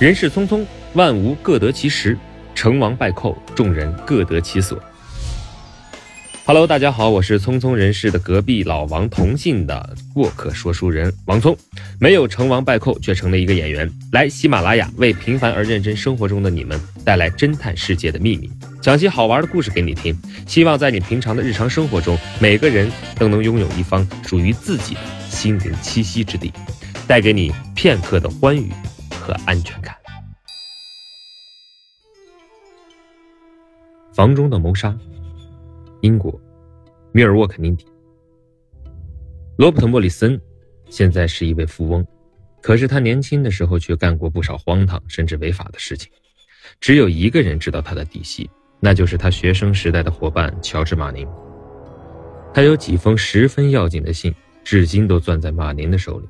人世匆匆，万物各得其时，成王败寇，众人各得其所。Hello，大家好，我是匆匆人世的隔壁老王同姓的过客说书人王聪，没有成王败寇，却成了一个演员，来喜马拉雅为平凡而认真生活中的你们带来侦探世界的秘密，讲些好玩的故事给你听。希望在你平常的日常生活中，每个人都能拥有一方属于自己的心灵栖息之地，带给你片刻的欢愉和安全感。房中的谋杀。英国，米尔沃肯尼迪。罗伯特·莫里森现在是一位富翁，可是他年轻的时候却干过不少荒唐甚至违法的事情。只有一个人知道他的底细，那就是他学生时代的伙伴乔治·马宁。他有几封十分要紧的信，至今都攥在马宁的手里。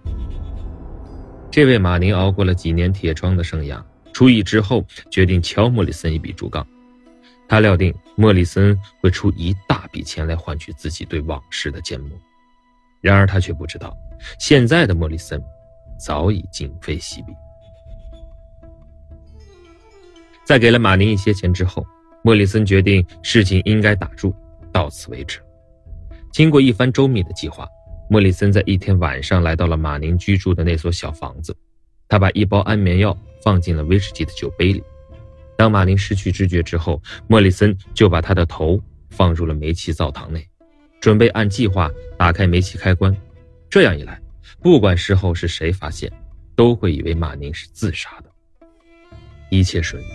这位马宁熬过了几年铁窗的生涯，出狱之后决定敲莫里森一笔竹杠。他料定莫里森会出一大笔钱来换取自己对往事的缄默，然而他却不知道，现在的莫里森早已今非昔比。在给了马宁一些钱之后，莫里森决定事情应该打住，到此为止。经过一番周密的计划，莫里森在一天晚上来到了马宁居住的那所小房子，他把一包安眠药放进了威士忌的酒杯里。当马宁失去知觉之后，莫里森就把他的头放入了煤气灶膛内，准备按计划打开煤气开关。这样一来，不管事后是谁发现，都会以为马宁是自杀的。一切顺利，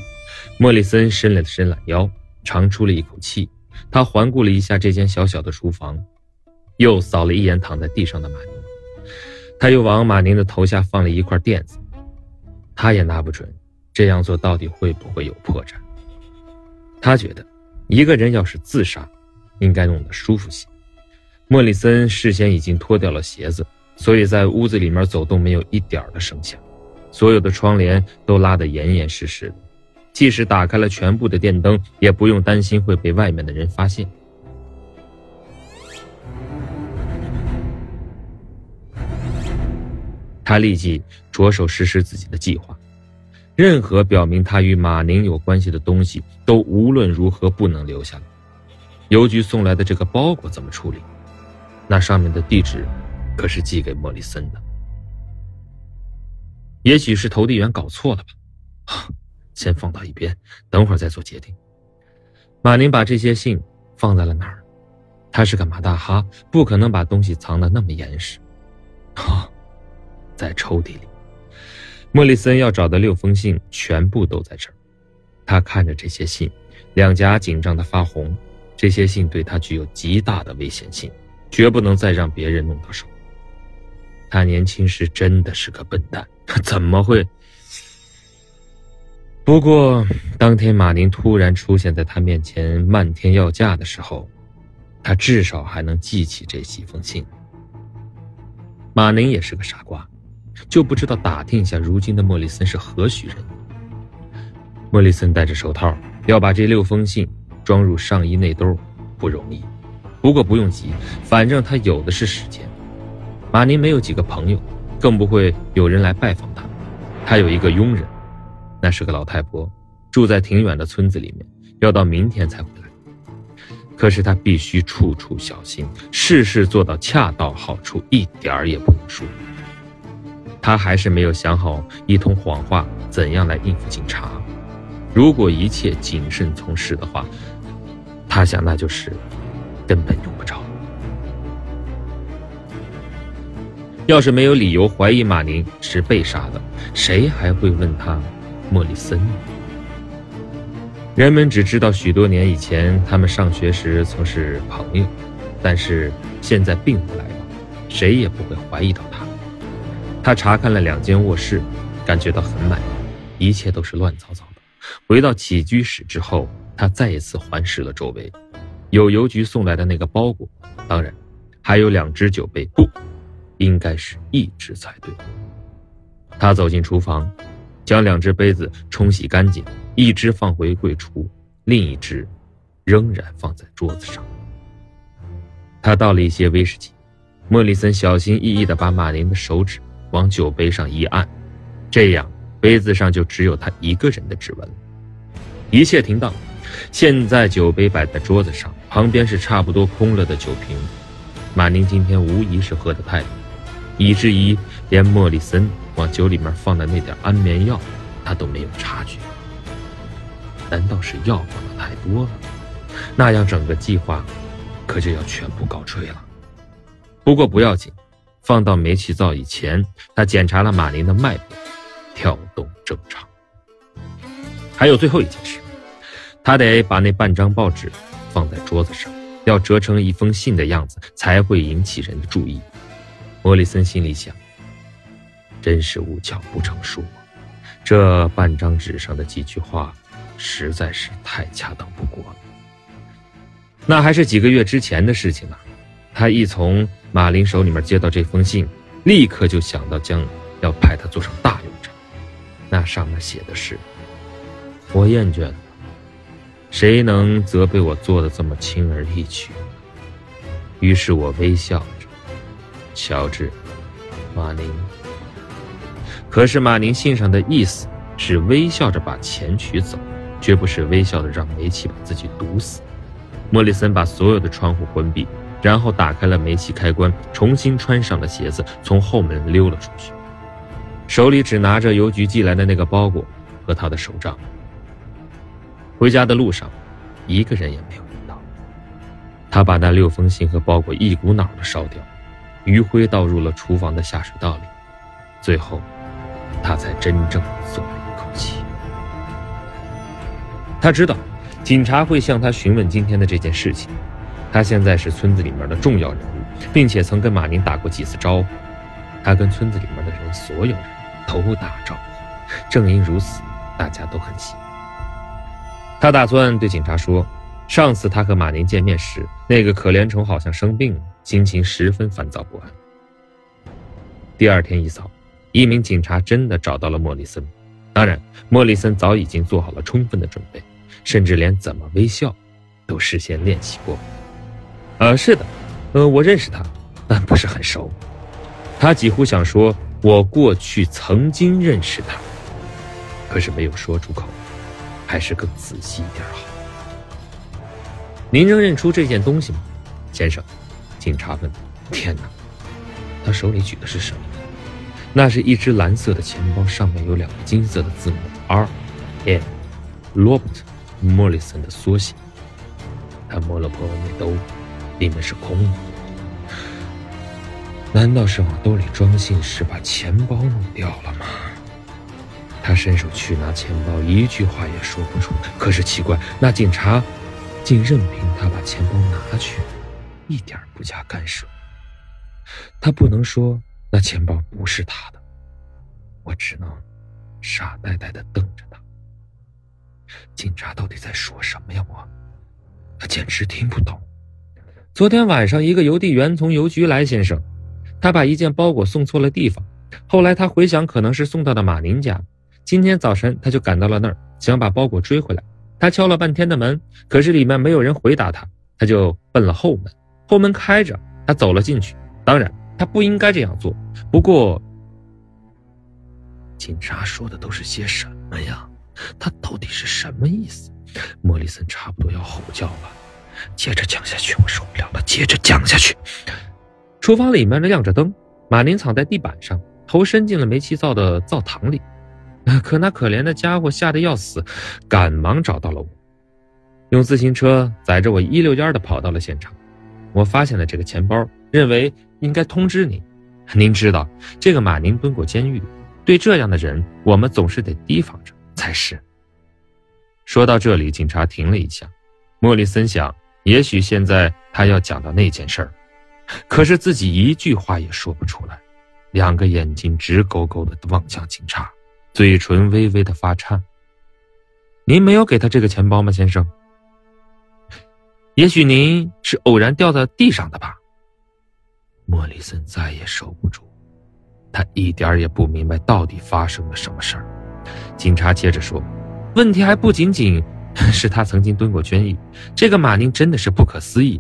莫里森伸了伸懒腰，长出了一口气。他环顾了一下这间小小的厨房，又扫了一眼躺在地上的马宁。他又往马宁的头下放了一块垫子，他也拿不准。这样做到底会不会有破绽？他觉得，一个人要是自杀，应该弄得舒服些。莫里森事先已经脱掉了鞋子，所以在屋子里面走动没有一点的声响，所有的窗帘都拉得严严实实的，即使打开了全部的电灯，也不用担心会被外面的人发现。他立即着手实施自己的计划。任何表明他与马宁有关系的东西，都无论如何不能留下来。邮局送来的这个包裹怎么处理？那上面的地址，可是寄给莫里森的。也许是投递员搞错了吧？先放到一边，等会儿再做决定。马宁把这些信放在了哪儿？他是个马大哈，不可能把东西藏得那么严实。哈，在抽屉里。莫里森要找的六封信全部都在这儿。他看着这些信，两颊紧张的发红。这些信对他具有极大的危险性，绝不能再让别人弄到手。他年轻时真的是个笨蛋，怎么会？不过，当天马宁突然出现在他面前，漫天要价的时候，他至少还能记起这几封信。马宁也是个傻瓜。就不知道打听一下，如今的莫里森是何许人？莫里森戴着手套，要把这六封信装入上衣内兜，不容易。不过不用急，反正他有的是时间。马宁没有几个朋友，更不会有人来拜访他。他有一个佣人，那是个老太婆，住在挺远的村子里面，要到明天才回来。可是他必须处处小心，事事做到恰到好处，一点儿也不能输。他还是没有想好一通谎话怎样来应付警察。如果一切谨慎从事的话，他想那就是根本用不着。要是没有理由怀疑马宁是被杀的，谁还会问他莫里森呢？人们只知道许多年以前他们上学时曾是朋友，但是现在并不来往，谁也不会怀疑到他。他查看了两间卧室，感觉到很满意，一切都是乱糟糟的。回到起居室之后，他再一次环视了周围，有邮局送来的那个包裹，当然，还有两只酒杯，不，应该是一只才对。他走进厨房，将两只杯子冲洗干净，一只放回柜橱，另一只仍然放在桌子上。他倒了一些威士忌，莫里森小心翼翼地把马林的手指。往酒杯上一按，这样杯子上就只有他一个人的指纹。一切停当，现在酒杯摆在桌子上，旁边是差不多空了的酒瓶。马宁今天无疑是喝得太多，以至于连莫里森往酒里面放的那点安眠药，他都没有察觉。难道是药放的太多了？那样整个计划可就要全部告吹了。不过不要紧，放到煤气灶以前，他检查了马林的脉搏，跳动正常。还有最后一件事，他得把那半张报纸放在桌子上，要折成一封信的样子，才会引起人的注意。莫里森心里想：真是无巧不成书，这半张纸上的几句话。实在是太恰当不过了。那还是几个月之前的事情了。他一从马林手里面接到这封信，立刻就想到将要派他做成大用场。那上面写的是：“我厌倦了，谁能责备我做的这么轻而易举？”于是我微笑着，乔治，马宁。可是马宁信上的意思是微笑着把钱取走。绝不是微笑的让煤气把自己毒死。莫里森把所有的窗户关闭，然后打开了煤气开关，重新穿上了鞋子，从后门溜了出去，手里只拿着邮局寄来的那个包裹和他的手杖。回家的路上，一个人也没有遇到。他把那六封信和包裹一股脑的烧掉，余灰倒入了厨房的下水道里，最后，他才真正松了一口气。他知道，警察会向他询问今天的这件事情。他现在是村子里面的重要人物，并且曾跟马宁打过几次招呼。他跟村子里面的人，所有人都打招呼。正因如此，大家都很喜欢。他打算对警察说，上次他和马宁见面时，那个可怜虫好像生病了，心情十分烦躁不安。第二天一早，一名警察真的找到了莫里森。当然，莫里森早已经做好了充分的准备。甚至连怎么微笑，都事先练习过。呃，是的，呃，我认识他，但不是很熟。他几乎想说，我过去曾经认识他，可是没有说出口，还是更仔细一点好。您能认出这件东西吗，先生？警察问。天哪，他手里举的是什么？那是一只蓝色的钱包，上面有两个金色的字母 R M，Robert。莫里森的缩写。他摸了摸内兜，里面是空的。难道是往兜里装信时把钱包弄掉了吗？他伸手去拿钱包，一句话也说不出。可是奇怪，那警察竟任凭他把钱包拿去，一点不加干涉。他不能说那钱包不是他的，我只能傻呆呆的瞪着他。警察到底在说什么呀？我，他简直听不懂。昨天晚上，一个邮递员从邮局来，先生，他把一件包裹送错了地方。后来他回想，可能是送到的马宁家。今天早晨，他就赶到了那儿，想把包裹追回来。他敲了半天的门，可是里面没有人回答他，他就奔了后门。后门开着，他走了进去。当然，他不应该这样做。不过，警察说的都是些什么呀？他到底是什么意思？莫里森差不多要吼叫了。接着讲下去，我受不了了。接着讲下去。厨房里面呢亮着灯，马宁躺在地板上，头伸进了煤气灶的灶膛里。可那可怜的家伙吓得要死，赶忙找到了我，用自行车载着我一溜烟的跑到了现场。我发现了这个钱包，认为应该通知您。您知道，这个马宁蹲过监狱，对这样的人，我们总是得提防着。才是。说到这里，警察停了一下。莫里森想，也许现在他要讲到那件事儿，可是自己一句话也说不出来，两个眼睛直勾勾的望向警察，嘴唇微微的发颤。您没有给他这个钱包吗，先生？也许您是偶然掉在地上的吧。莫里森再也收不住，他一点也不明白到底发生了什么事儿。警察接着说：“问题还不仅仅 是他曾经蹲过监狱，这个马宁真的是不可思议。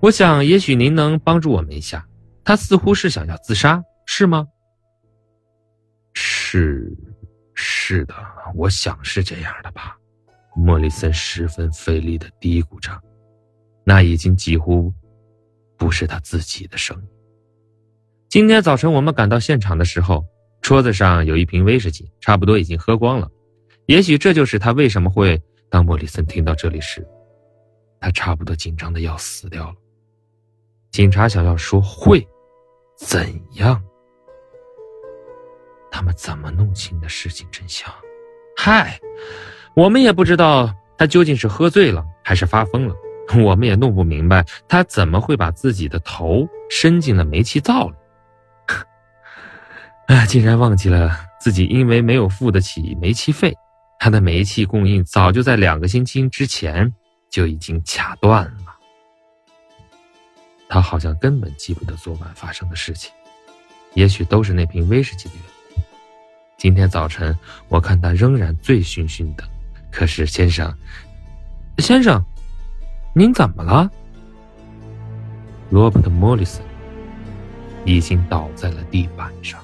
我想，也许您能帮助我们一下。他似乎是想要自杀，是吗？”“是，是的，我想是这样的吧。莫里森十分费力的嘀咕着，那已经几乎不是他自己的声音。今天早晨我们赶到现场的时候，桌子上有一瓶威士忌，差不多已经喝光了。也许这就是他为什么会当莫里森听到这里时，他差不多紧张的要死掉了。警察想要说会怎样？他们怎么弄清的事情真相？嗨，我们也不知道他究竟是喝醉了还是发疯了，我们也弄不明白他怎么会把自己的头伸进了煤气灶里。哎，竟然忘记了自己因为没有付得起煤气费，他的煤气供应早就在两个星期之前就已经卡断了。他好像根本记不得昨晚发生的事情，也许都是那瓶威士忌的缘故。今天早晨我看他仍然醉醺醺的，可是先生，先生，您怎么了？罗伯特·莫里森已经倒在了地板上。